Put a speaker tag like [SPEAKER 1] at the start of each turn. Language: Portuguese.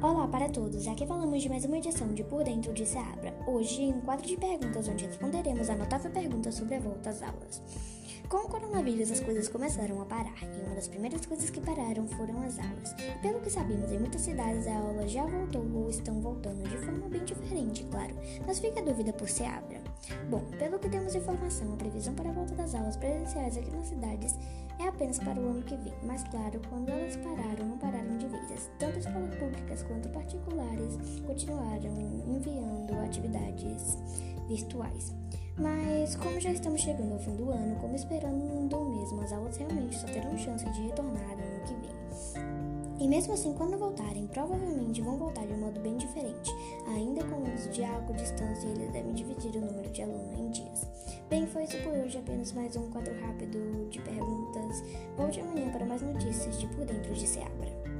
[SPEAKER 1] Olá para todos, aqui falamos de mais uma edição de Por Dentro de Seabra. Hoje, em um quadro de perguntas onde responderemos a notável pergunta sobre a volta às aulas. Com o coronavírus, as coisas começaram a parar, e uma das primeiras coisas que pararam foram as aulas. Pelo que sabemos, em muitas cidades a aula já voltou ou estão voltando de forma bem diferente, claro, mas fica a dúvida por Seabra. Bom, pelo que temos informação, a previsão para a volta das aulas presenciais aqui nas cidades é apenas para o ano que vem, mas claro, quando elas pararam, não pararam de vez. Tanto escolas públicas quanto particulares continuaram enviando atividades virtuais. Mas como já estamos chegando ao fim do ano, como esperando mesmo, as aulas realmente só terão chance de retornar ano que vem. E mesmo assim, quando voltarem, provavelmente vão voltar de um modo bem diferente, ainda com o uso de álcool, distância eles devem dividir o número de alunos em dias. Bem, foi isso por hoje, apenas mais um quadro rápido. Volte amanhã para mais notícias de Por Dentro de Seabra.